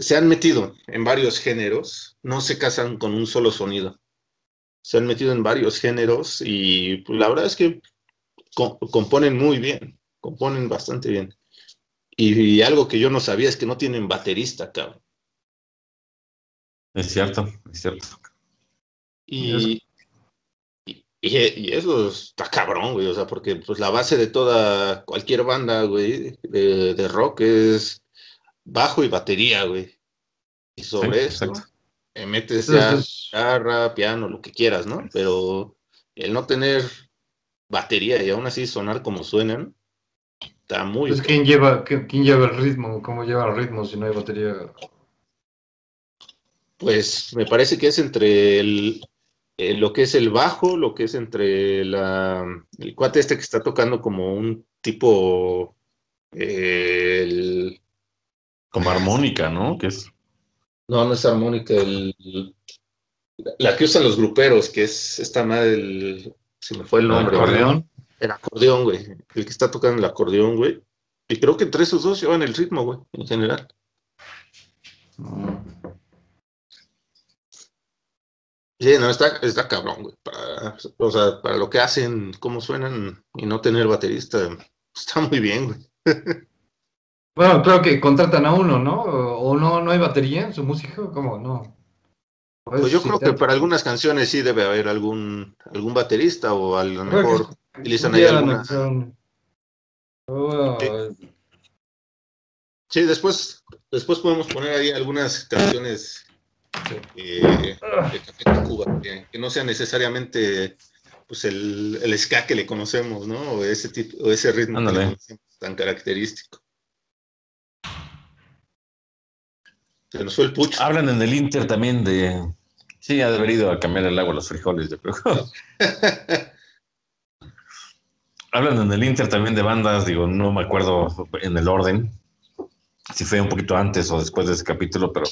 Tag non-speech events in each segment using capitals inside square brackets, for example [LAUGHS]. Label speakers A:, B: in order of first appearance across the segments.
A: Se han metido en varios géneros, no se casan con un solo sonido. Se han metido en varios géneros y pues, la verdad es que componen muy bien, componen bastante bien. Y, algo que yo no sabía es que no tienen baterista, cabrón.
B: Es cierto, es cierto.
A: Y, y, eso está cabrón, güey, o sea, porque pues la base de toda, cualquier banda, güey, de, rock es bajo y batería, güey. Y sobre eso, eh, metes ya guitarra, piano, lo que quieras, ¿no? Pero el no tener batería y aún así sonar como suenan, está muy...
C: Pues, ¿quién lleva, ¿quién lleva el ritmo? ¿Cómo lleva el ritmo si no hay batería?
A: Pues me parece que es entre el, eh, lo que es el bajo, lo que es entre la, el cuate este que está tocando como un tipo... Eh,
B: como armónica, ¿no? Que es...
A: No, no es armónica, el, la que usan los gruperos, que es esta madre, el, se me fue el nombre.
B: ¿El acordeón?
A: El acordeón, güey. El que está tocando el acordeón, güey. Y creo que entre esos dos llevan el ritmo, güey, en general. Mm. Sí, no, está, está cabrón, güey. Para, o sea, para lo que hacen, cómo suenan y no tener baterista, está muy bien, güey.
C: Bueno, creo que contratan a uno, ¿no? O no, no hay batería en su música, ¿cómo? No.
A: Pues, pues yo creo que para algunas canciones sí debe haber algún, algún baterista o a lo mejor utilizan ahí alguna. Oh, sí. después, después podemos poner ahí algunas canciones eh, de Café Tacuba, que, no sea necesariamente pues el, el, ska que le conocemos, ¿no? O ese tipo, o ese ritmo tan característico. Se nos fue el pucho.
B: Hablan en el Inter también de. Sí, ha debido a cambiar el agua a los frijoles, yo creo. [LAUGHS] Hablan en el Inter también de bandas, digo, no me acuerdo en el orden, si fue un poquito antes o después de ese capítulo, pero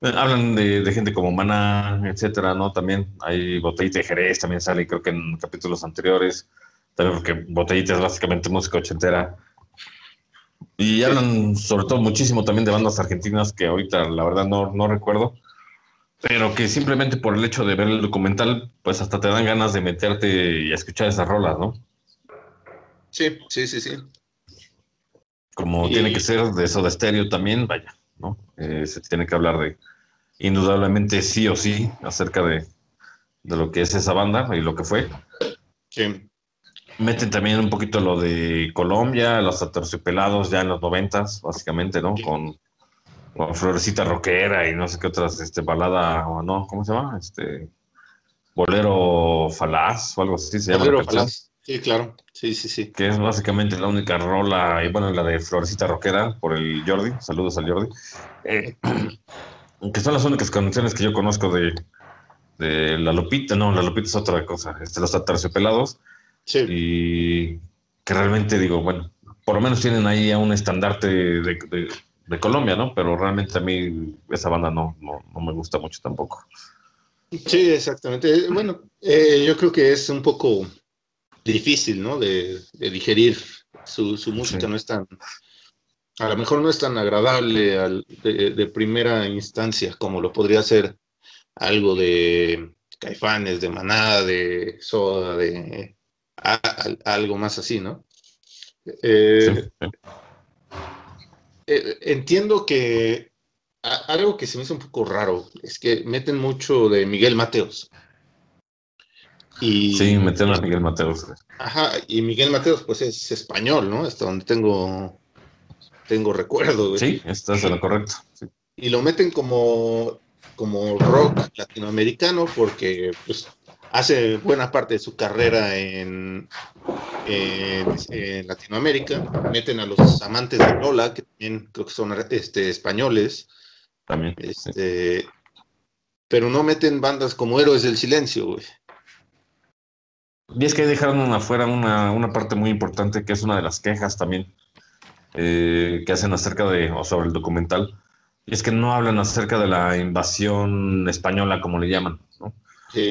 B: hablan de, gente como Mana, etcétera, ¿no? También hay Botellita de Jerez, también sale, creo que en capítulos anteriores. También porque Botellita es básicamente música ochentera. Y hablan sobre todo muchísimo también de bandas argentinas que ahorita la verdad no, no recuerdo, pero que simplemente por el hecho de ver el documental, pues hasta te dan ganas de meterte y escuchar esas rolas, ¿no?
A: Sí, sí, sí, sí.
B: Como tiene que ser de eso de estéreo también, vaya. ¿no? Eh, se tiene que hablar de, indudablemente sí o sí, acerca de, lo que es esa banda y lo que fue. Meten también un poquito lo de Colombia, los aterciopelados ya en los noventas, básicamente, ¿no? Con, Florecita Roquera y no sé qué otras, este, balada, o no, ¿cómo se llama? Este, Bolero Falaz o algo así se llama. Bolero
A: Falaz. Sí, claro. Sí, sí, sí.
B: Que es básicamente la única rola, y bueno, la de Florecita Roquera por el Jordi. Saludos al Jordi. Eh, [CLEARS THROAT] que son las únicas canciones que yo conozco de, de La Lupita. No, La Lupita es otra cosa. Este, los aterciopelados. Sí. Y que realmente digo, bueno, por lo menos tienen ahí a un estandarte de, de, Colombia, ¿no? Pero realmente a mí esa banda no, no, no me gusta mucho tampoco.
A: Sí, exactamente. Bueno, eh, yo creo que es un poco difícil, ¿no? De, digerir. Su, música no es tan, a lo mejor no es tan agradable al, de, primera instancia como lo podría ser algo de Caifanes, de Manada, de Soda, de algo más así, ¿no? Eh, eh, entiendo que algo que se me hizo un poco raro es que meten mucho de Miguel Mateos.
B: Y, sí, metieron a Miguel Mateos.
A: Ajá, y Miguel Mateos, pues es español, ¿no? Hasta donde tengo, tengo recuerdo.
B: Sí, estás en lo correcto.
A: Y lo meten como, como rock latinoamericano porque pues, hace buena parte de su carrera en, en, Latinoamérica. Meten a los amantes de Lola, que también creo que son este, españoles.
B: También.
A: Este, Pero no meten bandas como Héroes del Silencio, güey.
B: Y es que dejaron afuera una, una parte muy importante que es una de las quejas también eh, que hacen acerca de, o sobre el documental, y es que no hablan acerca de la invasión española, como le llaman, ¿no?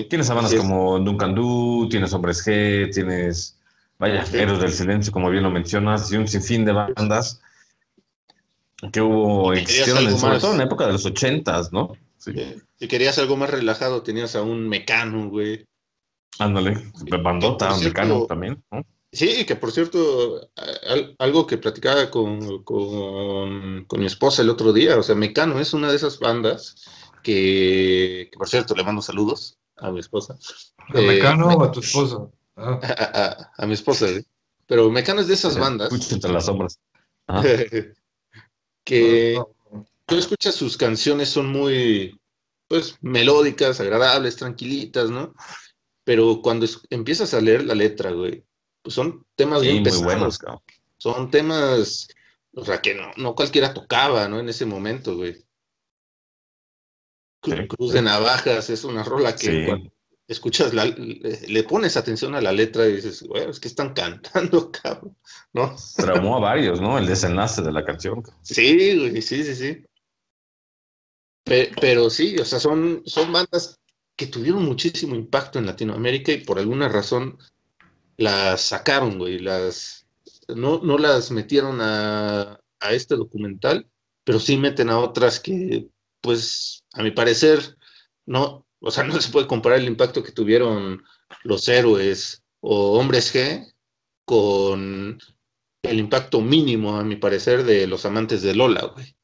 B: tienes bandas como Duncan Du, tienes Hombres G, tienes Vaya, Héroes del Silencio, como bien lo mencionas, y un sinfín de bandas que hubo, existieron,
A: algo
B: sobre
A: más.
B: todo en la época de los ochentas, ¿no? Sí.
A: Si querías algo más relajado, tenías a un mecano, güey.
B: Ándale, bandota,
A: cierto,
B: mecano también, ¿no?
A: Sí, que por cierto, al- algo que platicaba con, con, con mi esposa el otro día, o sea, Mecano es una de esas bandas que, que, por cierto, le mando saludos a mi esposa.
C: ¿A
A: Eh,
C: Mecano o a tu esposa? Ah, [LAUGHS]
A: a, a- a mi esposa, güey. Pero Mecano es de esas bandas
B: Escucha entre las sombras. [LAUGHS]
A: Que tú escuchas sus canciones, son muy, pues, melódicas, agradables, tranquilitas, ¿no? Pero cuando es- empiezas a leer la letra, güey, pues son temas
B: Sí,
A: bien
B: muy buenos, cabrón.
A: son temas, o sea, que no, no cualquiera tocaba, ¿no? En ese momento, güey.
B: Sí,
A: Cruz
B: sí.
A: de Navajas es una rola que cuando escuchas, la, le, le pones atención a la letra y dices, güey, es que están cantando, [LAUGHS] cabrón, ¿no?
B: Traumó a varios, ¿no? El desenlace de la canción. cabrón.
A: Sí, güey, sí, sí, sí. Pe- Pero, sí, o sea, son, son bandas que tuvieron muchísimo impacto en Latinoamérica y por alguna razón las sacaron, güey, las no, no las metieron a, a este documental, pero sí meten a otras que, pues, a mi parecer, no, o sea, [LAUGHS] no se puede comparar el impacto que tuvieron los héroes o hombres G con el impacto mínimo, a mi parecer, de los amantes de Lola, güey.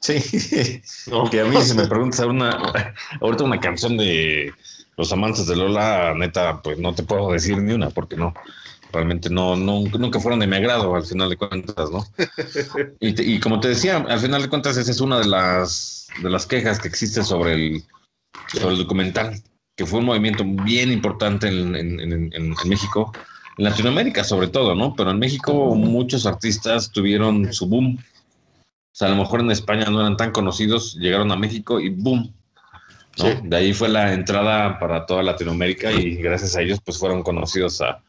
B: Sí, [LAUGHS]
A: ¿no?
B: que a mí [LAUGHS] si me preguntas una, ahorita una canción de los amantes de Lola, neta, pues no te puedo decir ni una, porque no, realmente no, no nunca fueron de mi agrado al final de cuentas, ¿no? [LAUGHS] Y, te- y como te decía, al final de cuentas esa es una de las, de las quejas que existe sobre el, sobre el documental, que fue un movimiento bien importante en, en- en- en- en México, en Latinoamérica sobre todo, ¿no? Pero en México muchos artistas tuvieron su boom. O sea, a lo mejor en España no eran tan conocidos, llegaron a México y boom. ¿No?
A: Sí.
B: De ahí fue la entrada para toda Latinoamérica y gracias a ellos pues fueron conocidos a, a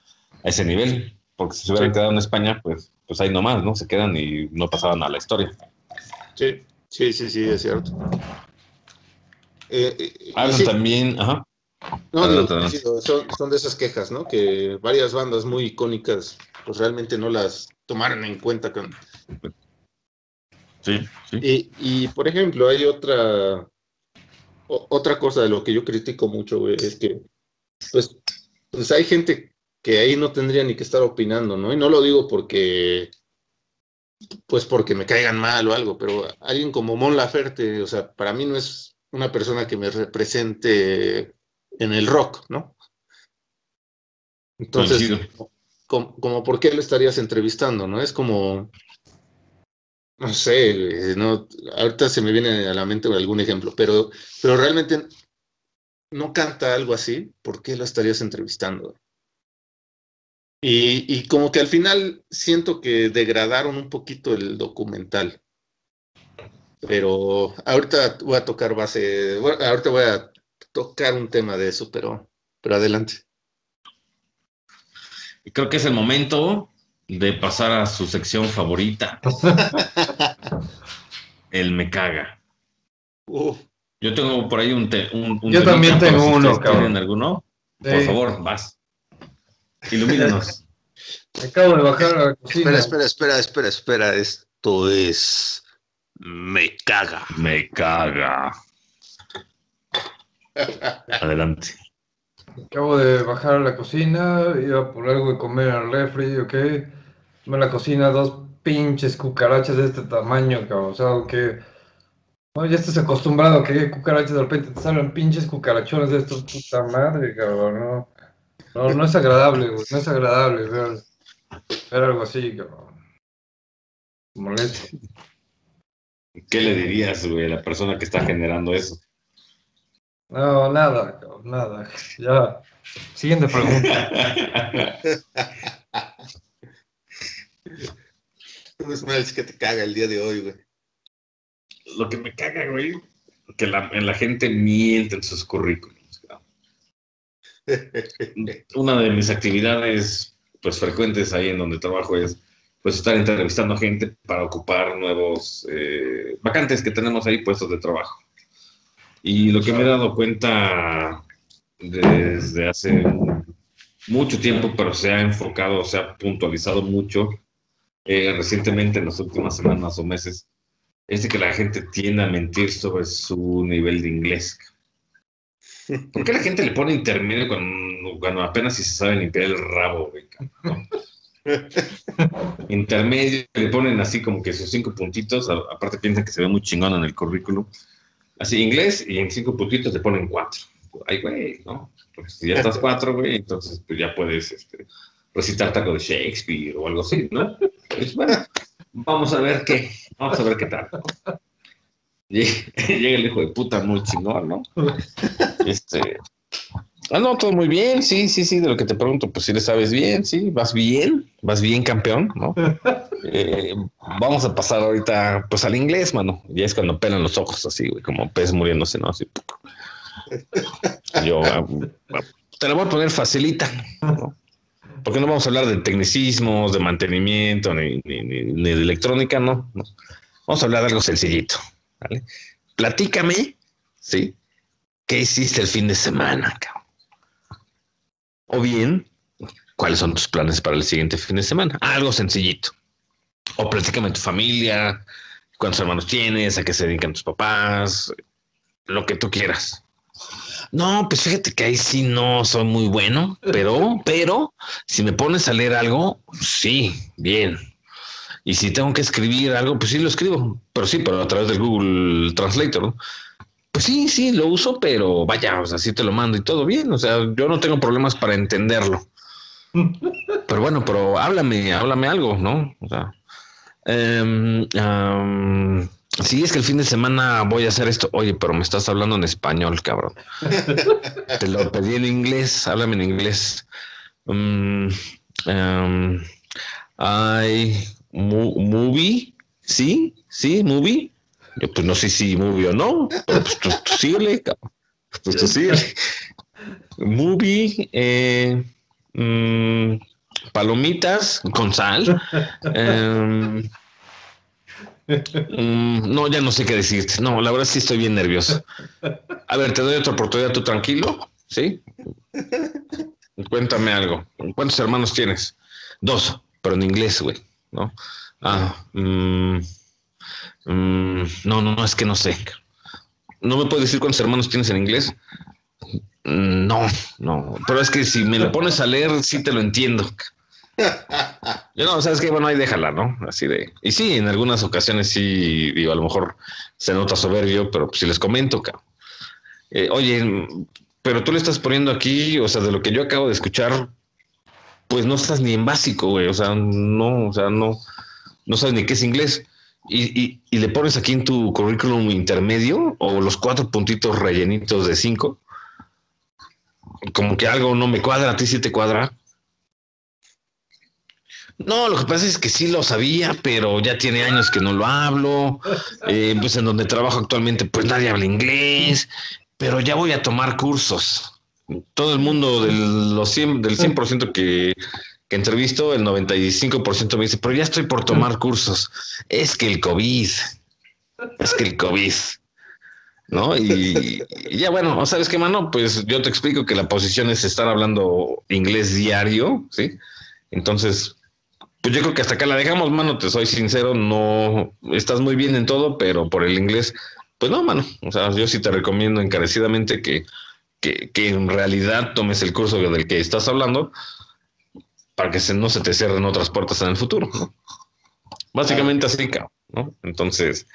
B: ese nivel. Porque si se hubieran
A: Sí.
B: quedado en España, pues, pues ahí nomás, ¿no? Se quedan y no pasaban a la historia.
A: Sí, sí, sí, sí, es cierto. Eh, eh, sí,
B: también, ajá.
A: no,
B: adelante.
A: sí, son, son de esas quejas, ¿no? Que varias bandas muy icónicas, pues realmente no las tomaron en cuenta. Con...
B: Sí, sí.
A: Y, y, por ejemplo, hay otra, otra cosa de lo que yo critico mucho, güey, es que, pues, pues hay gente que ahí no tendría ni que estar opinando, ¿no? Y no lo digo porque, pues porque me caigan mal o algo, pero alguien como Mon Laferte, o sea, para mí no es una persona que me represente en el rock, ¿no? Entonces, como, como por qué lo estarías entrevistando, ¿no? Es como, no sé, eh, no, ahorita se me viene a la mente algún ejemplo, pero, pero realmente no canta algo así, ¿por qué lo estarías entrevistando? Y, y como que al final siento que degradaron un poquito el documental. Pero ahorita voy a tocar base, ahorita voy a tocar un tema de eso, pero, pero adelante.
B: Creo que es el momento de pasar a su sección favorita, el me caga.
A: Uf,
B: Yo tengo por ahí un... te- un, un
C: Yo también tengo
B: si
C: uno,
B: ustedes
C: cabrón.
B: ¿Tienen alguno? Por
C: Sí.
B: favor, vas. Ilumínanos. [LAUGHS]
C: Acabo de bajar a la cocina.
A: espera, espera, espera, espera, espera. Esto es. Me caga.
B: me caga. Adelante.
C: Acabo de bajar a la cocina, iba por algo de comer al refri, ¿ok? Me la cocina dos pinches cucarachas de este tamaño, cabrón. O sea, que no, ya estás acostumbrado a que cucarachas de repente te salen pinches cucarachones de estos, puta madre, cabrón. No, no, no es agradable, güey. No es agradable ver, ver algo así, cabrón. Molesto.
B: ¿Qué le dirías, güey, a la persona que está generando eso?
C: No, nada, cabrón, nada. Ya. Siguiente pregunta. [LAUGHS] [LAUGHS]
A: Es una vez que te caga el día de hoy, güey.
B: Lo que me caga, güey, que la, la gente miente en sus currículums. [LAUGHS] Una de mis actividades, pues, frecuentes ahí en donde trabajo es, pues, estar entrevistando gente para ocupar nuevos eh, vacantes que tenemos ahí puestos de trabajo. Y lo que me he dado cuenta desde hace un mucho tiempo, pero se ha enfocado, se ha puntualizado mucho eh, recientemente en las últimas semanas o meses, es de que la gente tiende a mentir sobre su nivel de inglés. ¿Por qué la gente le pone intermedio cuando, apenas si se sabe limpiar el rabo, Intermedio, le ponen así como que sus cinco puntitos, aparte piensan que se ve muy chingón en el currículum. Así inglés y en cinco puntitos le ponen cuatro. Ay, güey, ¿no? Porque si ya estás [LAUGHS] cuatro, güey, entonces pues ya puedes este, recitar algo de Shakespeare o algo así, ¿no? Pues bueno, vamos a ver qué, vamos a ver qué tal. [LAUGHS] Llega el hijo de puta muy chingón, ¿no? Este. Ah, no, todo muy bien, sí, sí, sí, de lo que te pregunto, pues si le sabes bien, sí, vas bien, vas bien campeón, ¿no? Eh, vamos a pasar ahorita, pues al inglés, mano, ya es cuando pelan los ojos así, güey, como pez muriéndose, ¿no? Así. Yo ah, ah, te la voy a poner facilita, ¿no? Porque no vamos a hablar de tecnicismos, de mantenimiento, ni, de electrónica, no. Vamos a hablar de algo sencillito, ¿vale? Platícame, ¿sí? ¿Qué hiciste el fin de semana? O bien, ¿cuáles son tus planes para el siguiente fin de semana? Algo sencillito. O platícame tu familia, cuántos hermanos tienes, a qué se dedican tus papás, lo que tú quieras. No, pues fíjate que ahí sí no soy muy bueno, pero, [LAUGHS] pero si me pones a leer algo, sí, bien. Y si tengo que escribir algo, pues sí lo escribo, pero sí, pero a través del Google Translator. ¿no? Pues sí, sí, lo uso, pero vaya, o sea, sí te lo mando y todo bien. O sea, yo no tengo problemas para entenderlo. [LAUGHS] Pero bueno, pero háblame, háblame algo, ¿no? O sea, um, Sí, es que el fin de semana voy a hacer esto. Oye, pero me estás hablando en español, cabrón. Te lo pedí en inglés. Háblame en inglés. Um, movie. Sí, sí, movie. Yo pues no sé si movie o no, pero pues tú, síguele, cabrón. Pues tú. Movie. Eh, mm, palomitas con sal. Mm, no, ya no sé qué decirte. No, la verdad sí estoy bien nervioso. A ver, te doy otra oportunidad, tú tranquilo, ¿sí? Cuéntame algo. ¿Cuántos hermanos tienes? Dos, pero en inglés, güey, ¿no? Ah, mm, mm, no, no, es que no sé. ¿No me puedes decir cuántos hermanos tienes en inglés? No, no, pero es que si me lo pones a leer, sí te lo entiendo. Yo no, sabes que bueno, ahí déjala, ¿no? Así de. Y sí, en algunas ocasiones sí, digo, a lo mejor se nota soberbio, pero si les comento, cabrón. Eh, oye, pero tú le estás poniendo aquí, o sea, de lo que yo acabo de escuchar, pues no estás ni en básico, güey. O sea, no, o sea, no, no sabes ni qué es inglés. Y, y, y le pones aquí en tu currículum intermedio o los cuatro puntitos rellenitos de cinco. Como que algo no me cuadra, a ti sí te cuadra no, lo que pasa es que sí lo sabía, pero ya tiene años que no lo hablo. Eh, pues en donde trabajo actualmente, pues nadie habla inglés, pero ya voy a tomar cursos. Todo el mundo del, los 100, del 100% que, que entrevisto, el 95% me dice, pero ya estoy por tomar cursos. Es que el COVID, es que el COVID. ¿no? Y, y, ya bueno, ¿sabes qué, mano? Pues yo te explico que la posición es estar hablando inglés diario, ¿sí? Entonces, pues yo creo que hasta acá la dejamos, mano, te soy sincero, no estás muy bien en todo, pero por el inglés, pues no, mano. O sea, yo sí te recomiendo encarecidamente que, que, en realidad tomes el curso del que estás hablando para que se, no se te cierren otras puertas en el futuro, ¿no? Básicamente así, ¿no? Entonces,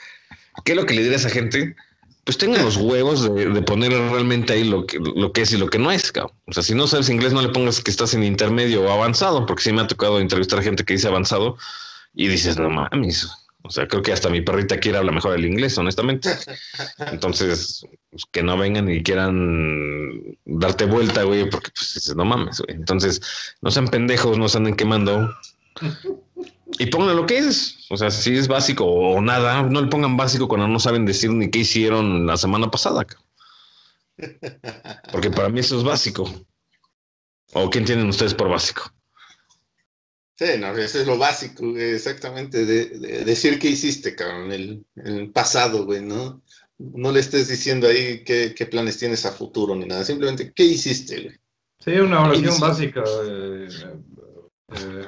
B: ¿qué es lo que le diré a esa gente? Pues tengan los huevos de, poner realmente ahí lo que, lo que es y lo que no es. Cabrón. O sea, si no sabes inglés, no le pongas que estás en intermedio o avanzado, porque sí me ha tocado entrevistar gente que dice avanzado y dices, no mames. O sea, creo que hasta mi perrita quiere hablar mejor el inglés, honestamente. Entonces, pues, que no vengan y quieran darte vuelta, güey, porque pues no mames, güey. Entonces, no sean pendejos, no se anden quemando y pongan lo que es. O sea, si es básico o nada, no le pongan básico cuando no saben decir ni qué hicieron la semana pasada. Porque para mí eso es básico. ¿O qué entienden ustedes por básico?
A: Sí, no, eso es lo básico, exactamente, de, decir qué hiciste, cabrón, en el, pasado, güey, ¿no? No le estés diciendo ahí qué, qué, planes tienes a futuro ni nada, simplemente qué hiciste, güey.
C: Sí, una oración básica. eh, eh,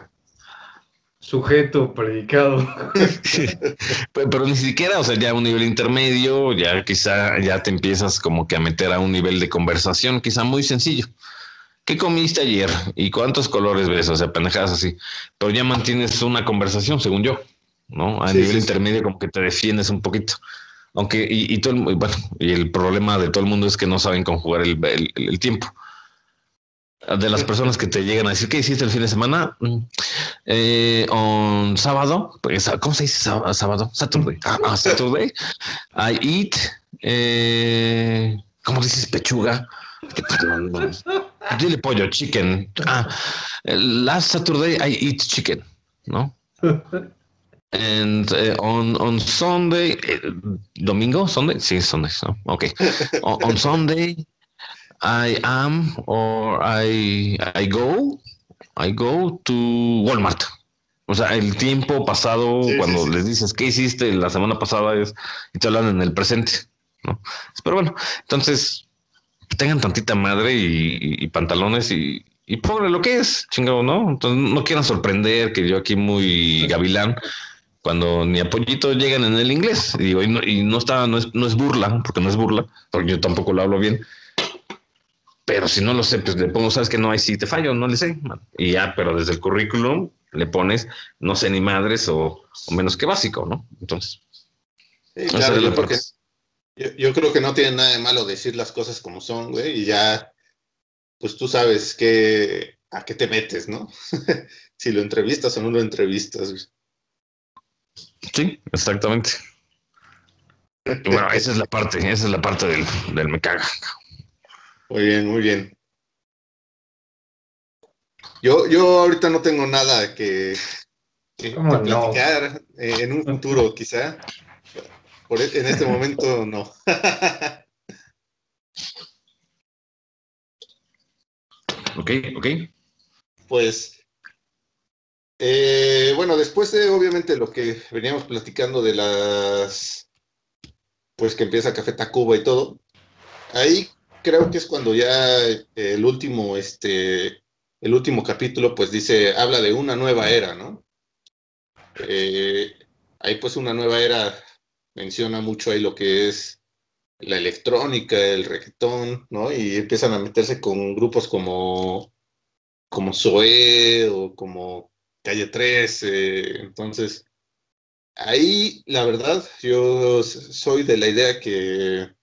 C: sujeto, predicado. [LAUGHS]
B: Pero, pero ni siquiera, o sea, ya a un nivel intermedio, ya quizá ya te empiezas como que a meter a un nivel de conversación, quizá muy sencillo. ¿Qué comiste ayer? ¿Y cuántos colores ves? O sea, pendejadas así. Pero ya mantienes una conversación, según yo, ¿no? A
A: Sí,
B: nivel
A: sí, sí.
B: intermedio como que te defiendes un poquito. Aunque, y, y todo el, bueno, y el problema de todo el mundo es que no saben conjugar el, el- el tiempo. De las personas que te llegan a decir, ¿qué hiciste el fin de semana? Mm, Eh, on sábado, pues, ¿cómo se dice sá- sábado? Saturday. Ah, ah, Saturday. I eat, eh, ¿cómo dices pechuga? Dile pollo, chicken. Ah, last Saturday I eat chicken, ¿no? And eh, on, on Sunday, eh, domingo, Sunday, sí, Sunday, ¿no? Ok. On, on Sunday, I am or I, I go, I go to Walmart. O sea, el tiempo pasado,
A: Sí,
B: cuando
A: sí.
B: les dices, ¿qué hiciste la semana pasada? Es, y te hablan en el presente, ¿no? Pero bueno, entonces, tengan tantita madre y, y- y pantalones y, y pobre lo que es, chingado, ¿no? Entonces, no quieran sorprender que yo aquí muy gavilán, cuando ni apoyito llegan en el inglés. Y digo, y no, y no está, no es, no es burla, porque no es burla, porque yo tampoco lo hablo bien. Pero si no lo sé, pues le pongo, sabes que no hay si te fallo, no le sé. Y ya, pero desde el currículum le pones no sé ni madres o, o menos que básico, ¿no? Entonces,
A: Sí, claro, yo, creo que, yo, yo creo que no tiene nada de malo decir las cosas como son, güey, y ya, pues tú sabes que, a qué te metes, ¿no? [LAUGHS] si lo entrevistas o no lo entrevistas. güey.
B: Sí, exactamente. [LAUGHS] Bueno, esa es la parte, esa es la parte del, del me caga.
A: Muy bien, muy bien. Yo, yo ahorita no tengo nada que, que, que
C: ¿Cómo no?
A: platicar eh, en un futuro, quizá. Por, e- en este momento no. [LAUGHS]
B: Ok, ok.
A: Pues, eh, bueno, después de obviamente lo que veníamos platicando de las, pues que empieza Café Tacuba y todo, ahí creo que es cuando ya eh, el último, este, el último capítulo, pues dice, habla de una nueva era, ¿no? Eh, ahí pues una nueva era menciona mucho ahí lo que es la electrónica, el reggaetón, ¿no? Y empiezan a meterse con grupos como como Zoé o como Calle 13. Entonces, ahí la verdad, yo soy de la idea que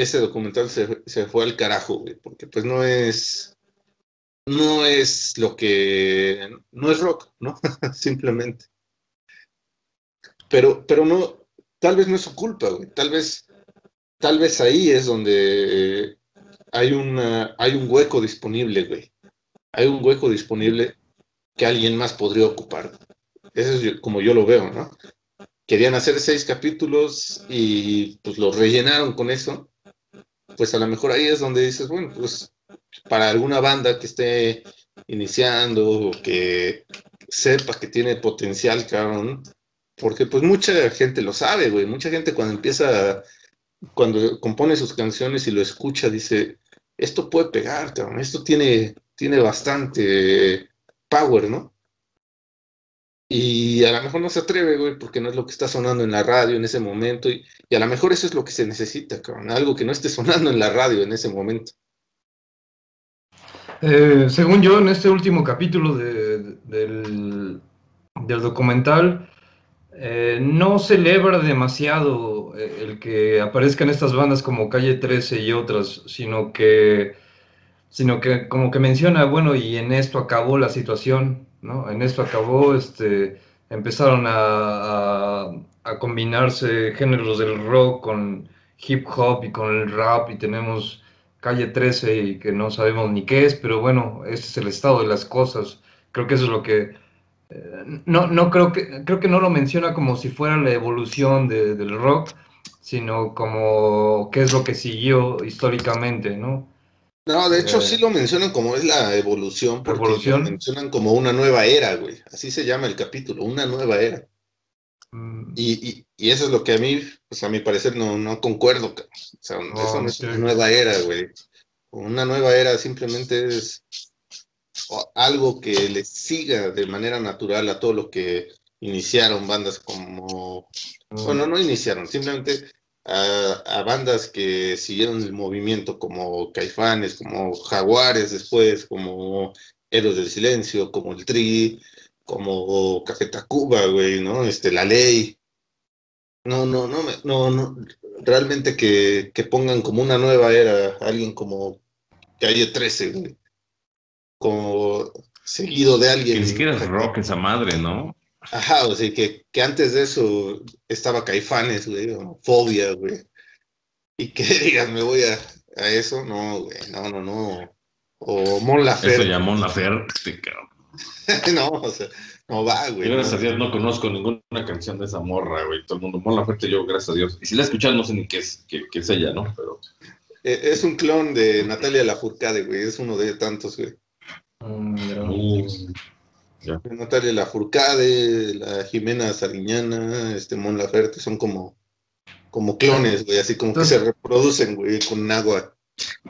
A: ese documental se, se fue al carajo, güey, porque pues no es, no es lo que, no es rock, ¿no? [LAUGHS] Simplemente. Pero, pero no, tal vez no es su culpa, güey, tal vez, tal vez ahí es donde hay una, hay un hueco disponible, güey hay un hueco disponible que alguien más podría ocupar. Eso es como yo lo veo, ¿no? Querían hacer seis capítulos y pues lo rellenaron con eso. Pues a lo mejor ahí es donde dices, bueno, pues para alguna banda que esté iniciando o que sepa que tiene potencial, cabrón, porque pues mucha gente lo sabe, güey, mucha gente cuando empieza, cuando compone sus canciones y lo escucha, dice, esto puede pegar, cabrón, esto tiene, tiene bastante power, ¿no? Y a lo mejor no se atreve, güey, porque no es lo que está sonando en la radio en ese momento. Y, y a lo mejor eso es lo que se necesita, cabrón. Algo que no esté [LAUGHS] sonando en la radio en ese momento.
C: Eh, según yo, en este último capítulo de- de- del, del documental, eh, no celebra demasiado eh, el que aparezcan estas bandas como Calle 13 y otras, sino que, sino que como que menciona, bueno, y en esto acabó la situación, ¿no? En esto acabó, este, empezaron a, a- combinarse géneros del rock con hip hop y con el rap y tenemos Calle 13 y que no sabemos ni qué es, pero bueno, ese es el estado de las cosas. Creo que eso es lo que... eh, no, no creo que, creo que no lo menciona como si fuera la evolución de- del rock, sino como qué es lo que siguió históricamente, ¿no?
A: No, de hecho
C: Eh,
A: sí lo mencionan como es la evolución, porque
C: ¿Evolución?
A: lo mencionan como una nueva era, güey. Así se llama el capítulo, una nueva era.
C: Mm,
A: Y, y, y eso es lo que a mí, pues a mi parecer no, no concuerdo. O sea,
C: No,
A: eso no es
C: sí.
A: una nueva era, güey. Una nueva era simplemente es algo que le siga de manera natural a todo lo que iniciaron bandas como, mm. bueno, no iniciaron, simplemente a, bandas que siguieron el movimiento como Caifanes, como Jaguares después, como Héroes del Silencio, como el Tri, como Café Tacuba, güey, ¿no? Este, La Ley. No, no, no, no, no, realmente que, que pongan como una nueva era, alguien como Calle 13, güey. Como seguido de alguien.
B: Que ni siquiera es rock esa madre, ¿no?
A: Ajá, o sea, que, que antes de eso estaba Caifanes, güey, o Fobia, güey. Y que [LAUGHS] digas, me voy a, a eso, no, güey, no, no, no. O Mon Laferte.
B: Eso ya Mon Laferte, cabrón. [LAUGHS]
A: no, o sea, no va, güey.
B: Yo, gracias a Dios, no conozco ninguna canción de esa morra, güey. Todo el mundo, Mon Laferte, yo, gracias a Dios. Y si la escuchas, no sé ni qué es, qué, qué es ella, ¿no? Pero...
A: E, es un clon de Natalia Lafourcade, güey. Es uno de tantos, güey. Mm, Natalia Lafourcade, la Jimena Sariñana, este Mon Laferte, son como, como clones, güey, así como que se reproducen, güey, con agua.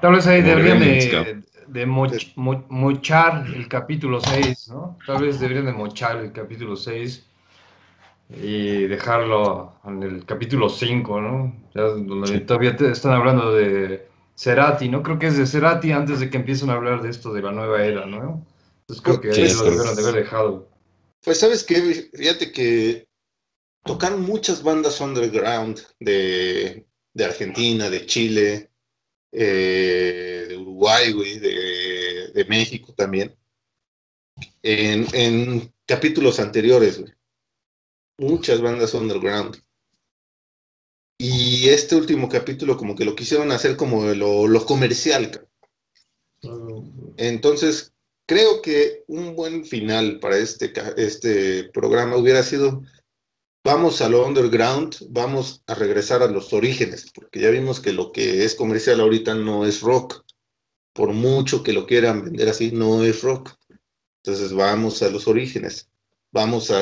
C: Tal vez ahí deberían de, de mochar el capítulo 6, ¿no? Tal vez deberían de mochar el capítulo 6 y dejarlo en el capítulo 5, ¿no? Ya donde todavía están hablando de Cerati, ¿no? Creo que es de Cerati antes de que empiecen a hablar de esto de la nueva era, ¿no? Entonces creo que ahí lo deberían de haber dejado.
A: Pues sabes que, fíjate que tocaron muchas bandas underground de, de Argentina, de Chile, eh, de Uruguay, güey, de, de, México también, en, en capítulos anteriores, güey. Muchas bandas underground. Y este último capítulo como que lo quisieron hacer como lo, lo comercial. Entonces, creo que un buen final para este, este programa hubiera sido vamos a lo underground, vamos a regresar a los orígenes, porque ya vimos que lo que es comercial ahorita no es rock. Por mucho que lo quieran vender así, no es rock. Entonces vamos a los orígenes. Vamos a...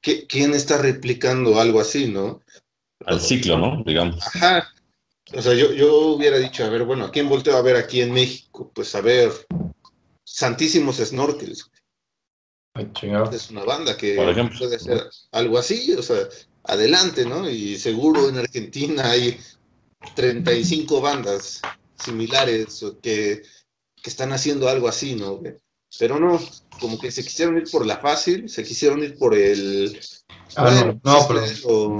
A: ¿Quién está replicando algo así, no?
B: Al ciclo, ¿no? Digamos.
A: Ajá. O sea, yo, yo hubiera dicho, a ver, bueno, ¿a quién volteo a ver aquí en México? Pues a ver, Santísimos Snorkels. Es una banda que puede ser algo así, o sea, adelante, ¿no? Y seguro en Argentina hay 35 bandas similares que, que están haciendo algo así, ¿no? Pero no, como que se quisieron ir por la fácil, se quisieron ir por el...
C: Ah, no, pero...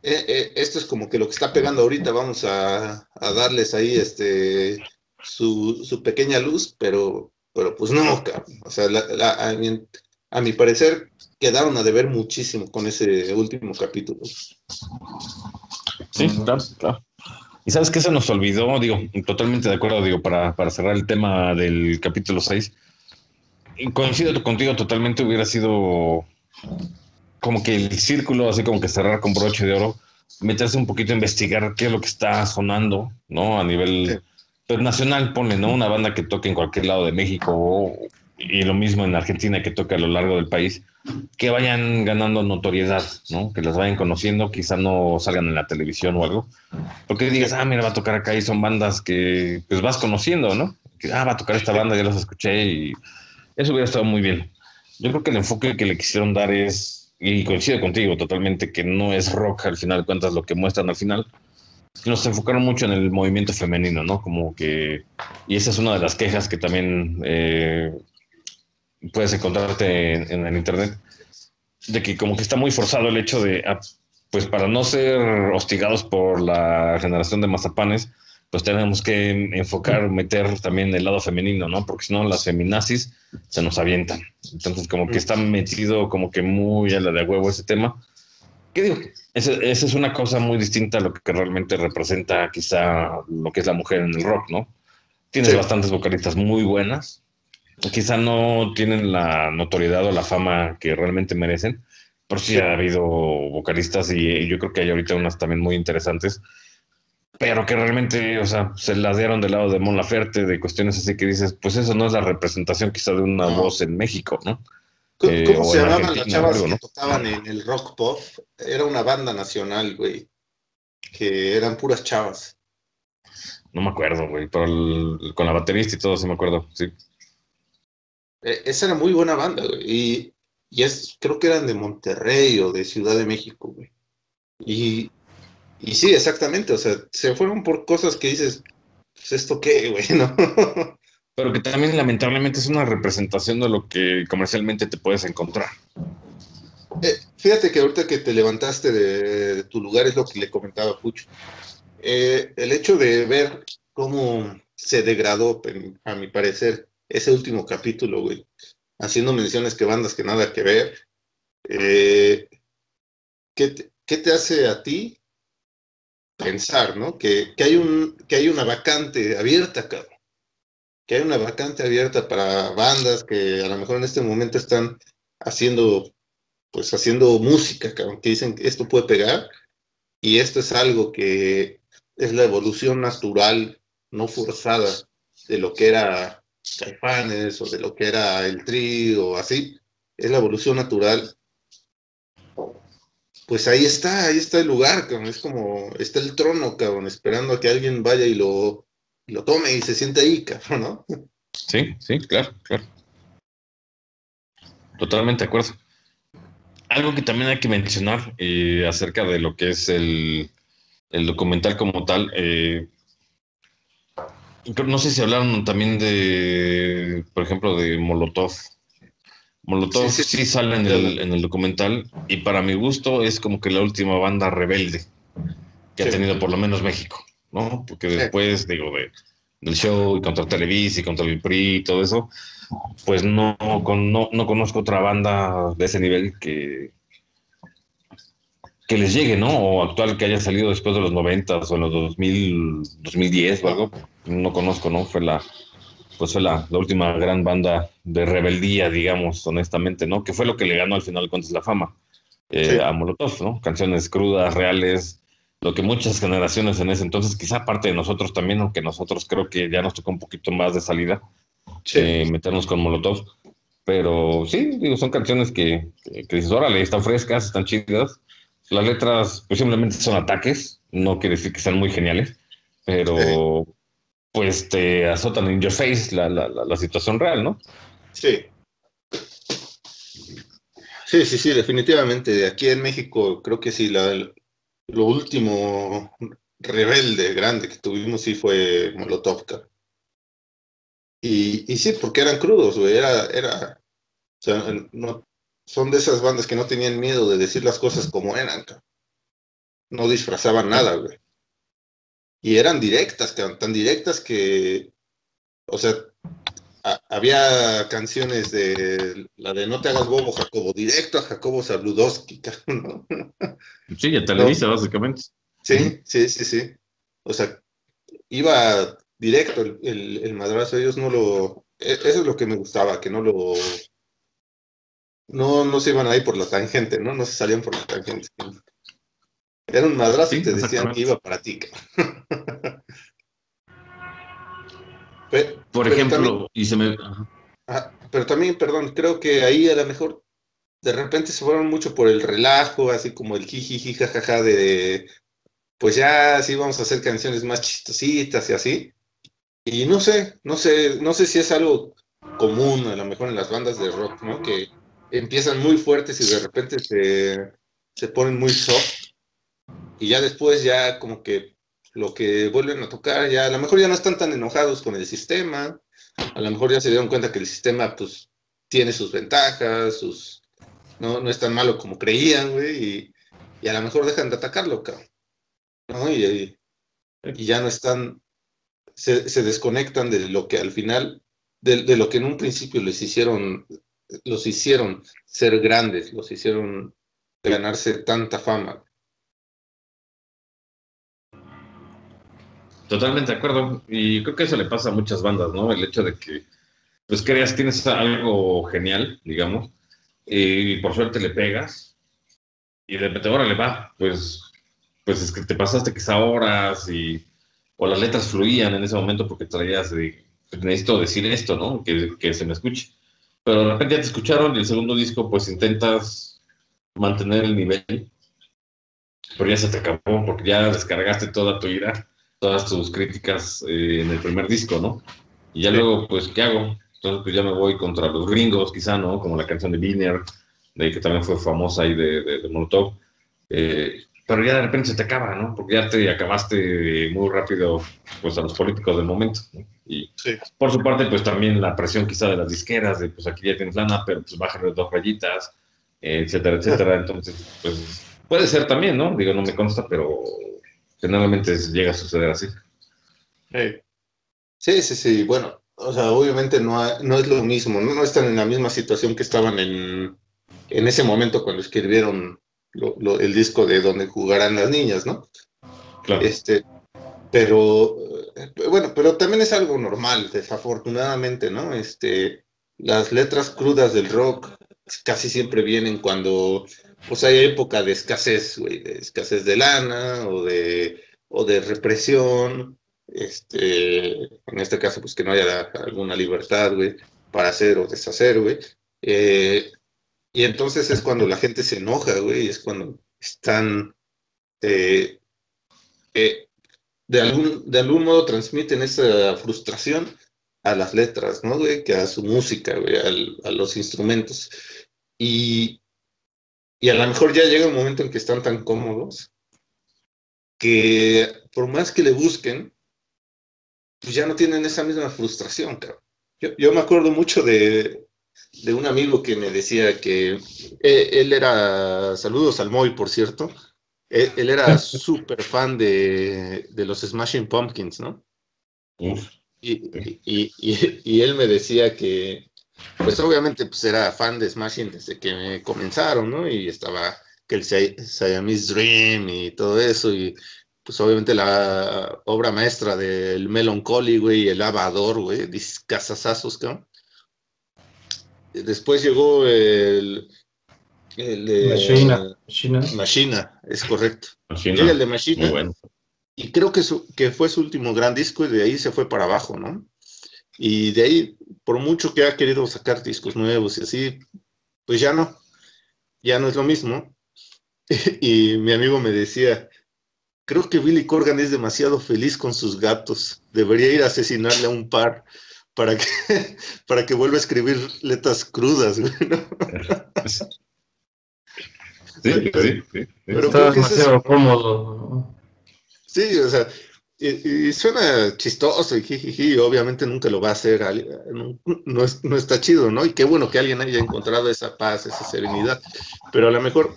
A: Eh, eh, esto es como que lo que está pegando ahorita, vamos a, a darles ahí este su, su pequeña luz, pero pero pues no, O sea, a, mi, parecer quedaron a deber muchísimo con ese último capítulo.
B: Sí, claro, claro. Y sabes qué se nos olvidó, digo, totalmente de acuerdo, digo, para, para cerrar el tema del capítulo 6. Coincido contigo totalmente, hubiera sido como que el círculo, así como que cerrar con broche de oro, meterse un poquito a investigar qué es lo que está sonando, ¿no? A nivel pues nacional, pone, ¿no? Una banda que toque en cualquier lado de México y lo mismo en Argentina que toque a lo largo del país, que vayan ganando notoriedad, ¿no? Que las vayan conociendo, quizá no salgan en la televisión o algo, porque digas, ah, mira, va a tocar acá y son bandas que pues vas conociendo, ¿no? Que, ah, va a tocar esta banda, ya los escuché y eso hubiera estado muy bien. Yo creo que el enfoque que le quisieron dar es, y coincido contigo totalmente, que no es rock al final de cuentas lo que muestran al final, nos enfocaron mucho en el movimiento femenino, ¿no? Como que, y esa es una de las quejas que también eh, puedes encontrarte en, el Internet, de que como que está muy forzado el hecho de, ah, pues para no ser hostigados por la generación de mazapanes, pues tenemos que enfocar, meter también el lado femenino, ¿no? Porque si no, las feminazis se nos avientan. Entonces, como que está metido como que muy a la de huevo ese tema. ¿Qué digo? Esa, es una cosa muy distinta a lo que realmente representa quizá lo que es la mujer en el rock, ¿no? Tienes bastantes vocalistas muy buenas, quizá no tienen la notoriedad o la fama que realmente merecen, pero sí, ha habido vocalistas y, yo creo que hay ahorita unas también muy interesantes, pero que realmente, o sea, se las dieron del lado de Mon Laferte, de cuestiones así que dices, pues eso no es la representación quizá de una voz en México, ¿no?
A: ¿Cómo, eh, se llamaban las chavas que tocaban en el rock pop? Era una banda nacional, güey. Que eran puras chavas.
B: No me acuerdo, güey, pero con la baterista y todo, sí me acuerdo, sí.
A: E, esa era muy buena banda, güey. Y, y, es, creo que eran de Monterrey o de Ciudad de México, güey. Y, y sí, exactamente, o sea, se fueron por cosas que dices, pues esto qué, güey, [LAUGHS] ¿no?
B: Pero que también lamentablemente es una representación de lo que comercialmente te puedes encontrar.
A: Eh, fíjate que ahorita que te levantaste de, tu lugar es lo que le comentaba a Pucho. Eh, el hecho de ver cómo se degradó, a mi parecer, ese último capítulo, güey, haciendo menciones que bandas que nada que ver, eh, ¿qué, te, ¿qué, te, hace a ti pensar, ¿no? Que, hay una vacante abierta, cabrón. Que hay una vacante abierta para bandas que a lo mejor en este momento están haciendo, pues haciendo música, que dicen que esto puede pegar y esto es algo que es la evolución natural, no forzada, de lo que era Caifanes o de lo que era el Tri o así. Es la evolución natural pues ahí está, ahí está el lugar, cabrón. Es como, está el trono, cabrón, esperando a que alguien vaya y lo, lo tome y se siente ahí, cabrón, ¿no?
B: Sí, sí, claro, claro. Totalmente de acuerdo. Algo que también hay que mencionar eh, acerca de lo que es el, el documental como tal, eh, no sé si hablaron también de, por ejemplo, de Molotov. Molotov sí, sale en el, documental y para mi gusto es como que la última banda rebelde que ha tenido por lo menos México, ¿no? Porque después, digo, de, del show y contra Televisa y contra el PRI y todo eso, pues no, no, no conozco otra banda de ese nivel que, que les llegue, ¿no? O actual que haya salido después de los 90 o en los 2000, 2010 o algo. No conozco, ¿no? Fue la, pues fue la, última gran banda de rebeldía, digamos, honestamente, ¿no? Que fue lo que le ganó al final de cuentas la fama eh, a Molotov, ¿no? Canciones crudas, reales, lo que muchas generaciones en ese entonces, quizá parte de nosotros también, aunque nosotros creo que ya nos tocó un poquito más de salida, eh, meternos con Molotov. Pero sí, digo, son canciones que, que, dices, órale, están frescas, están chidas. Las letras, pues simplemente son ataques, no quiere decir que sean muy geniales, pero pues te azotan en your face la, la, la, situación real, ¿no?
A: Sí. Sí, sí, sí, definitivamente. Aquí en México creo que sí, lo último rebelde grande que tuvimos sí fue Molotov. Y, y sí, porque eran crudos, güey, era, era, o sea, son de esas bandas que no tenían miedo de decir las cosas como eran, no disfrazaban nada, güey y eran directas, tan directas que, o sea, había canciones de la de No te hagas bobo, Jacobo, directo a Jacobo Zabludowski, [LAUGHS] ¿no?
B: Sí, a Televisa, básicamente.
A: Sí, sí, sí, sí. O sea, iba directo el, el, madrazo, ellos no lo... E, eso es lo que me gustaba, que no lo... No, no se iban ahí por la tangente, ¿no? No se salían por la tangente. Era un madrazo y te decían que iba para ti.
B: Por ejemplo, y se me...
A: pero también, perdón, creo que ahí a lo mejor de repente se fueron mucho por el relajo, así como el jiji, jajaja de, pues ya sí vamos a hacer canciones más chistositas y así. Y no sé, no sé, no sé si es algo común a lo mejor en las bandas de rock, ¿no? Que empiezan muy fuertes y de repente se, se ponen muy soft y ya después ya como que lo que vuelven a tocar, ya a lo mejor ya no están tan enojados con el sistema, a lo mejor ya se dieron cuenta que el sistema pues tiene sus ventajas, sus no, no es tan malo como creían, güey, y, a lo mejor dejan de atacarlo, cabrón. ¿no? Y, y, ya no están, se, se, desconectan de lo que al final, de, de, lo que en un principio les hicieron, los hicieron ser grandes, los hicieron ganarse tanta fama.
B: Totalmente de acuerdo. Y creo que eso le pasa a muchas bandas, ¿no? El hecho de que, pues creas, tienes algo genial, digamos, y por suerte le pegas, y de repente, ahora le va, pues, pues es que te pasaste quizá horas y, o las letras fluían en ese momento porque traías de, necesito decir esto, ¿no? Que, que se me escuche. Pero de repente ya te escucharon y el segundo disco, pues intentas mantener el nivel, pero ya se te acabó porque ya descargaste toda tu ira todas tus críticas eh, en el primer disco, ¿no? Y ya luego, pues, ¿qué hago? Entonces, pues ya me voy contra los gringos, quizá, ¿no? Como la canción de Wiener, de que también fue famosa ahí de, de, Molotov. Eh, pero ya de repente se te acaba, ¿no? Porque ya te acabaste muy rápido, pues, a los políticos del momento, ¿no? Y por su parte, pues también la presión quizá de las disqueras, de pues aquí ya tienes lana, pero pues bájale dos rayitas, etcétera, etcétera. [LAUGHS] Entonces, pues puede ser también, ¿no? Digo, no me consta, pero generalmente llega a suceder así.
A: Sí, sí, sí. Bueno, o sea, obviamente no, no es lo mismo, ¿no? no están en la misma situación que estaban en, en ese momento cuando escribieron el disco de donde jugarán las niñas, ¿no? Claro. Este, pero eh, bueno, pero también es algo normal, desafortunadamente, ¿no? Este, las letras crudas del rock casi siempre vienen cuando pues hay época de escasez, güey, de escasez de lana o de, o de represión, este, en este caso, pues que no haya alguna libertad, güey, para hacer o deshacer, güey. Eh, y entonces es cuando la gente se enoja, güey, es cuando están eh, eh, de, algún, de algún modo transmiten esa frustración a las letras, ¿no, güey? Que a su música, güey, a los instrumentos. Y, y a lo mejor ya llega un momento en que están tan cómodos que por más que le busquen, pues ya no tienen esa misma frustración, cabrón. Yo, yo me acuerdo mucho de, de, un amigo que me decía que eh, él, era, saludos al Moy, por cierto, él, era [LAUGHS] súper fan de, de, los Smashing Pumpkins, ¿no? Y, y, y, él me decía que, pues obviamente pues era fan de Smashing desde que comenzaron, ¿no? Y estaba que el Siamese Dream y todo eso, y pues obviamente la obra maestra del Melancholy, güey, el Lavador, güey, discasazazos, cabrón. Después llegó el... el de, Machina. Machina, es correcto. Machina. el de Machina. Bueno. Y creo que, su, que fue su último gran disco y de ahí se fue para abajo, ¿no? Y de ahí, por mucho que ha querido sacar discos nuevos y así, pues ya no, ya no es lo mismo. [LAUGHS] y mi amigo me decía, creo que Billy Corgan es demasiado feliz con sus gatos, debería ir a asesinarle a un par para que, [LAUGHS] para que vuelva a escribir letras crudas. ¿no? Sí,
C: sí, sí. Pero Está demasiado cómodo.
A: Sí, o sea, y, suena chistoso y jijiji, obviamente nunca lo va a hacer, no, no, está chido, ¿no? Y qué bueno que alguien haya encontrado esa paz, esa serenidad, pero a lo mejor,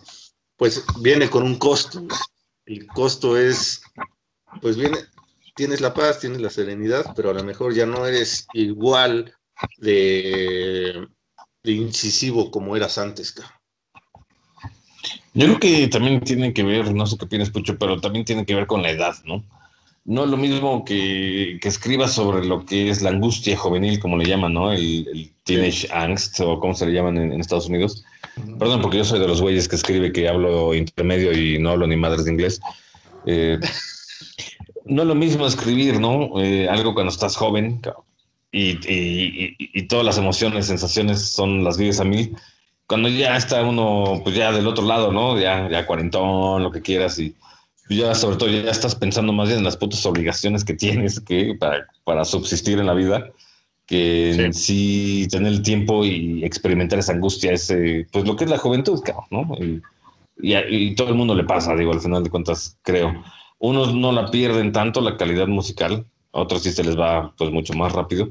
A: pues viene con un costo. El costo es, pues viene, tienes la paz, tienes la serenidad, pero a lo mejor ya no eres igual de, incisivo como eras antes, cara.
B: Yo creo que también tiene que ver, no sé qué opinas, Pucho, pero también tiene que ver con la edad, ¿no? No es lo mismo que, que escriba sobre lo que es la angustia juvenil, como le llaman, ¿no? El, teenage angst, o como se le llaman en, Estados Unidos. Perdón, porque yo soy de los güeyes que escribe que hablo intermedio y no hablo ni madres de inglés. Eh, [LAUGHS] no es lo mismo escribir, ¿no? Eh, algo cuando estás joven y, y, y, todas las emociones, sensaciones son las vives a mí. Cuando ya está uno, pues ya del otro lado, ¿no? Ya, ya cuarentón, lo que quieras y ya sobre todo ya estás pensando más bien en las putas obligaciones que tienes que para, para subsistir en la vida que en sí tener el tiempo y experimentar esa angustia, ese, pues lo que es la juventud, ¿no? Y, y, todo el mundo le pasa, digo, al final de cuentas, creo. Unos no la pierden tanto la calidad musical, a otros sí se les va pues mucho más rápido,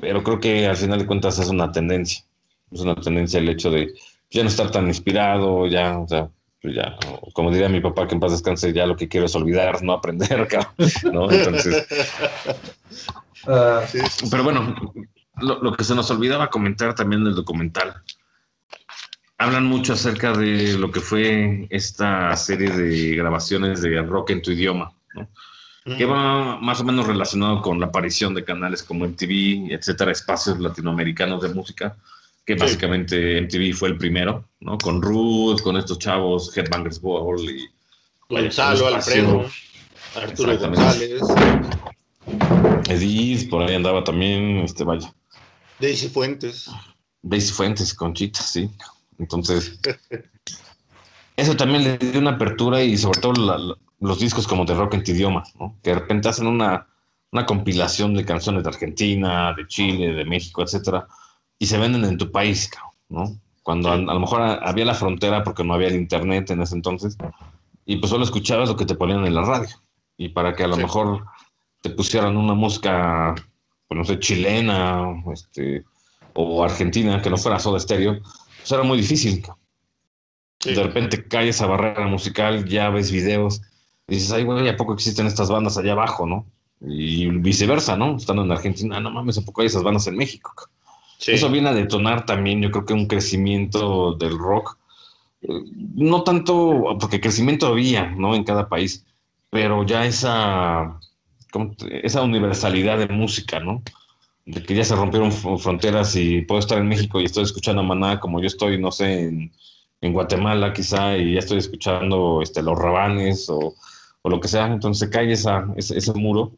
B: pero creo que al final de cuentas es una tendencia, es una tendencia el hecho de ya no estar tan inspirado, ya, o sea, pues ya, como diría mi papá, que en paz descanse, ya lo que quiero es olvidar, no aprender, [LAUGHS] ¿no? Entonces. [LAUGHS] Ah, pero bueno, lo, que se nos olvidaba comentar también del documental. Hablan mucho acerca de lo que fue esta serie de grabaciones de rock en tu idioma, ¿no? que va más o menos relacionado con la aparición de canales como MTV, etcétera, espacios latinoamericanos de música, que básicamente MTV fue el primero, ¿no? Con Ruth, con estos chavos, Headbangers Ball y...
A: Gonzalo, Alfredo, Arturo González.
B: Edith, por ahí andaba también, este, vaya.
A: Daisy Fuentes.
B: Daisy Fuentes, Conchita, sí. Entonces, eso también le dio una apertura y sobre todo los discos como de rock en tu idioma, ¿no? Que de repente hacen una, una compilación de canciones de Argentina, de Chile, de México, etcétera, y se venden en tu país, ¿no? Cuando a, a, lo mejor había la frontera porque no había el internet en ese entonces, y pues solo escuchabas lo que te ponían en la radio. Y para que a lo sí. mejor te pusieran una música, pues no sé, chilena, este, o argentina, que no fuera Soda Stereo, pues era muy difícil. Sí. De repente cae esa barrera musical, ya ves videos, y dices, ay, güey, ¿a poco existen estas bandas allá abajo, no? Y viceversa, ¿no? Estando en Argentina, no mames, ¿a poco hay esas bandas en México? Eso viene a detonar también, yo creo que un crecimiento del rock. No tanto, porque crecimiento había, ¿no? En cada país, pero ya esa, esa universalidad de música, ¿no? De que ya se rompieron fronteras y puedo estar en México y estoy escuchando a Maná como yo estoy, no sé, en, en Guatemala quizá, y ya estoy escuchando este, los rabanes o, o lo que sea, entonces cae esa, ese, ese muro.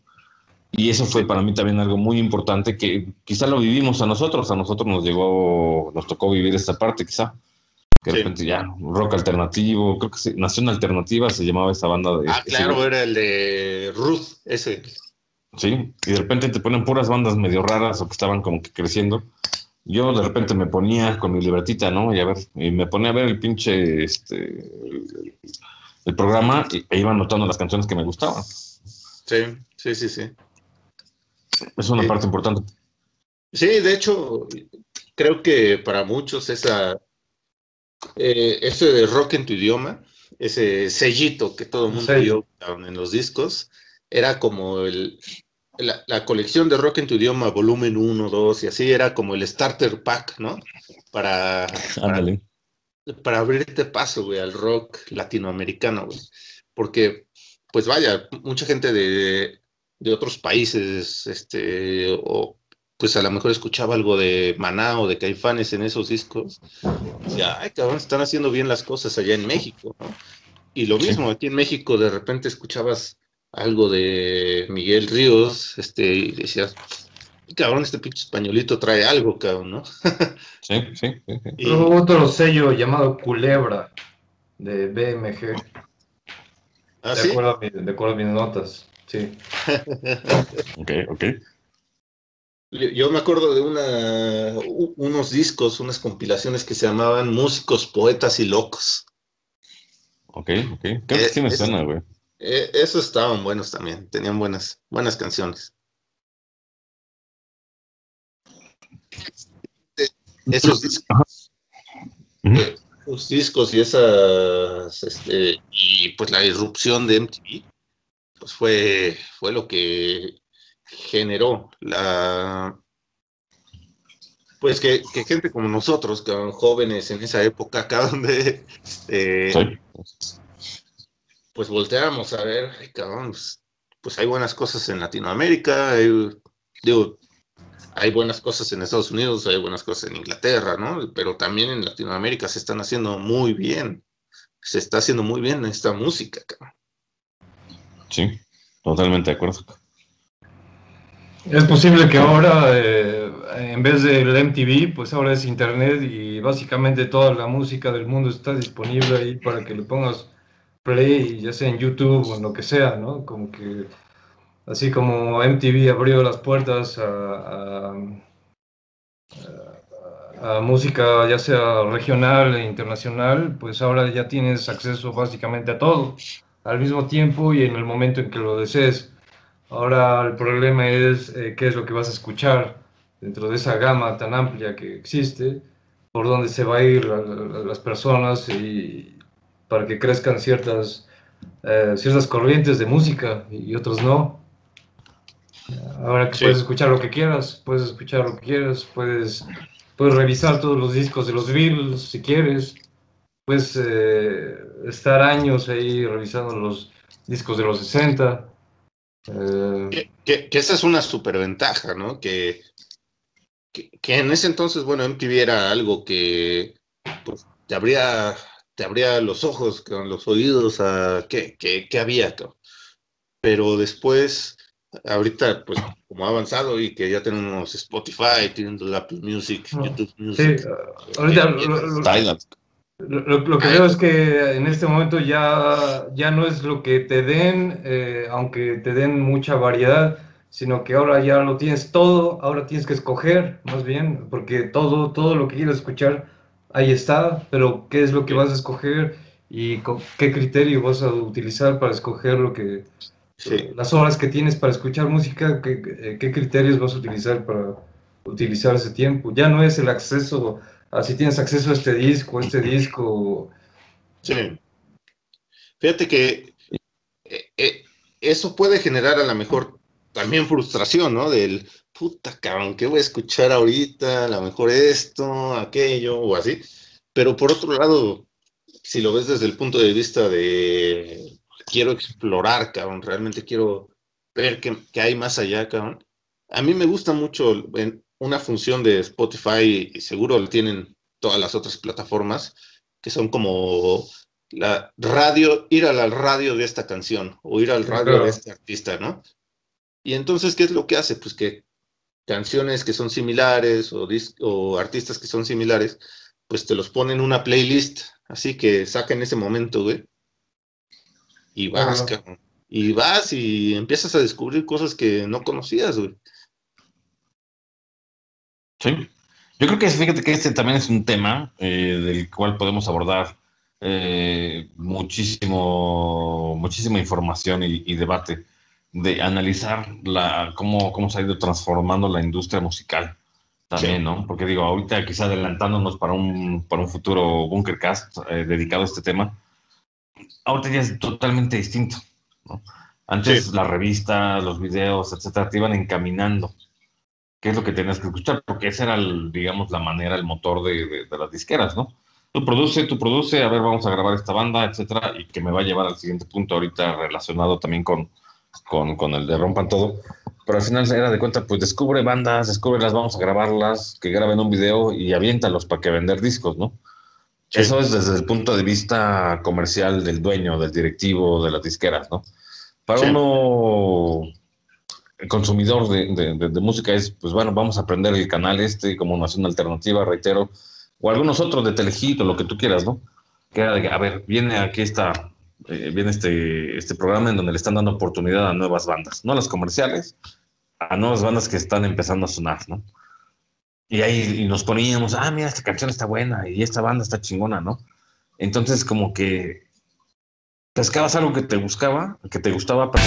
B: Y eso fue para mí también algo muy importante que quizá lo vivimos a nosotros, a nosotros nos llegó, nos tocó vivir esta parte quizá. Que de repente ya, rock alternativo, creo que se, Nación Alternativa se llamaba esa banda de...
A: Ah, claro, ese, era el de Ruth, ese.
B: Sí, y de repente te ponen puras bandas medio raras o que estaban como que creciendo. Yo de repente me ponía con mi libretita, ¿no? Y a ver, y me ponía a ver el pinche, este, el, el programa y, e iba anotando las canciones que me gustaban.
A: Sí, sí, sí, sí.
B: Es una sí. parte importante.
A: Sí, de hecho, creo que para muchos esa, eh, ese de rock en tu idioma, ese sellito que todo el mundo sí. vio en los discos, era como el, la, la, colección de rock en tu idioma, volumen 1, 2 y así, era como el starter pack, ¿no? Para, para, para abrirte paso, güey, al rock latinoamericano, güey. Porque, pues vaya, mucha gente de, de otros países, este, o pues a lo mejor escuchaba algo de Maná o de Caifanes en esos discos. Ya, ay, cabrón, están haciendo bien las cosas allá en México, ¿no? Y lo mismo, aquí en México de repente escuchabas algo de Miguel Ríos, este, y decías, cabrón, este pinche españolito trae algo, cabrón, ¿no? [LAUGHS]
B: sí, sí, sí. sí.
C: Y... otro sello llamado Culebra de BMG.
A: ¿Ah,
C: de,
A: sí?
C: acuerdo mi, de acuerdo a mis notas, sí. [LAUGHS]
B: ok, ok.
A: Yo me acuerdo de una, unos discos, unas compilaciones que se llamaban Músicos, Poetas y Locos.
B: Ok, ok. Creo que eh, sí me suena, güey.
A: Eh, esos estaban buenos también, tenían buenas, buenas canciones. Esos discos, eh, esos discos y esas, este, y pues la irrupción de MTV, pues fue, fue lo que generó la pues que, que, gente como nosotros, que eran jóvenes en esa época, acá [LAUGHS] donde eh, sí. pues volteáramos a ver, cabrón, pues, pues, hay buenas cosas en Latinoamérica, hay, digo, hay buenas cosas en Estados Unidos, hay buenas cosas en Inglaterra, ¿no? Pero también en Latinoamérica se están haciendo muy bien, se está haciendo muy bien esta música, cabrón.
B: Sí, totalmente de acuerdo.
C: Es posible que ahora, eh, en vez del MTV, pues ahora es Internet y básicamente toda la música del mundo está disponible ahí para que le pongas play, ya sea en YouTube o en lo que sea, ¿no? Como que, así como MTV abrió las puertas a, a, música, ya sea regional e internacional, pues ahora ya tienes acceso básicamente a todo al mismo tiempo y en el momento en que lo desees. Ahora el problema es eh, qué es lo que vas a escuchar dentro de esa gama tan amplia que existe, por dónde se va a ir la, la, las personas y para que crezcan ciertas, eh, ciertas corrientes de música y otros no. Ahora que sí. puedes escuchar lo que quieras, puedes escuchar lo que quieras, puedes, puedes revisar todos los discos de los Beatles si quieres, puedes eh, estar años ahí revisando los discos de los 60
A: eh, que, que, que, esa es una superventaja, ¿no? Que, que, que, en ese entonces, bueno, MTV era algo que pues, te, abría, te abría los ojos, con los oídos a qué, qué había, cabrón. pero después, ahorita, pues, como ha avanzado y que ya tenemos Spotify, teniendo Apple Music,
C: no.
A: YouTube Music.
C: Sí, ahorita, Lo, que veo es que en este momento ya, ya no es lo que te den, eh, aunque te den mucha variedad, sino que ahora ya lo tienes todo, ahora tienes que escoger, más bien, porque todo, todo lo que quieres escuchar, ahí está, pero ¿qué es lo que vas a escoger y qué criterio vas a utilizar para escoger lo que, las horas que tienes para escuchar música, qué, qué criterios vas a utilizar para utilizar ese tiempo? Ya no es el acceso así tienes acceso a este disco, este disco.
A: Sí. Fíjate que eh, eh, eso puede generar a lo mejor también frustración, ¿no? Del puta cabrón, ¿qué voy a escuchar ahorita? A lo mejor esto, aquello o así. Pero por otro lado, si lo ves desde el punto de vista de quiero explorar, cabrón, realmente quiero ver qué, qué hay más allá, cabrón. A mí me gusta mucho en, una función de Spotify, y seguro lo tienen todas las otras plataformas, que son como la radio, ir a la radio de esta canción o ir al radio de este artista, ¿no? Y entonces, ¿qué es lo que hace? Pues que canciones que son similares o, o artistas que son similares, pues te los ponen en una playlist, así que saca en ese momento, güey. Y vas, Y vas y empiezas a descubrir cosas que no conocías, güey.
B: Sí. Yo creo que fíjate que este también es un tema eh, del cual podemos abordar eh, muchísimo, muchísima información y, debate, de analizar la, cómo, cómo se ha ido transformando la industria musical también, ¿no? Porque digo, ahorita quizá adelantándonos para un, para un futuro Bunkercast eh, dedicado a este tema, ahorita ya es totalmente distinto, ¿no? Antes la revista, los videos, etcétera, te iban encaminando qué es lo que tenías que escuchar, porque esa era, digamos, la manera, el motor de, las disqueras, ¿no? Tú produce, tú produce, a ver, vamos a grabar esta banda, etcétera, y que me va a llevar al siguiente punto ahorita relacionado también con, con, el de Rompan Todo. Pero al final era de cuenta, pues descubre bandas, descubre las, vamos a grabarlas, que graben un video y aviéntalos para que vender discos, ¿no? Eso es desde el punto de vista comercial del dueño, del directivo, de las disqueras, ¿no? Para uno consumidor de, música es, pues bueno, vamos a aprender el canal este como nación alternativa, reitero, o algunos otros de Telehit o lo que tú quieras, ¿no? Que era de, a ver, viene aquí esta, eh, viene este, este programa en donde le están dando oportunidad a nuevas bandas, no a las comerciales, a nuevas bandas que están empezando a sonar, ¿no? Y ahí nos poníamos, ah, mira, esta canción está buena y esta banda está chingona, ¿no? Entonces, como que pescabas algo que te buscaba, que te gustaba, pero...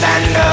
D: and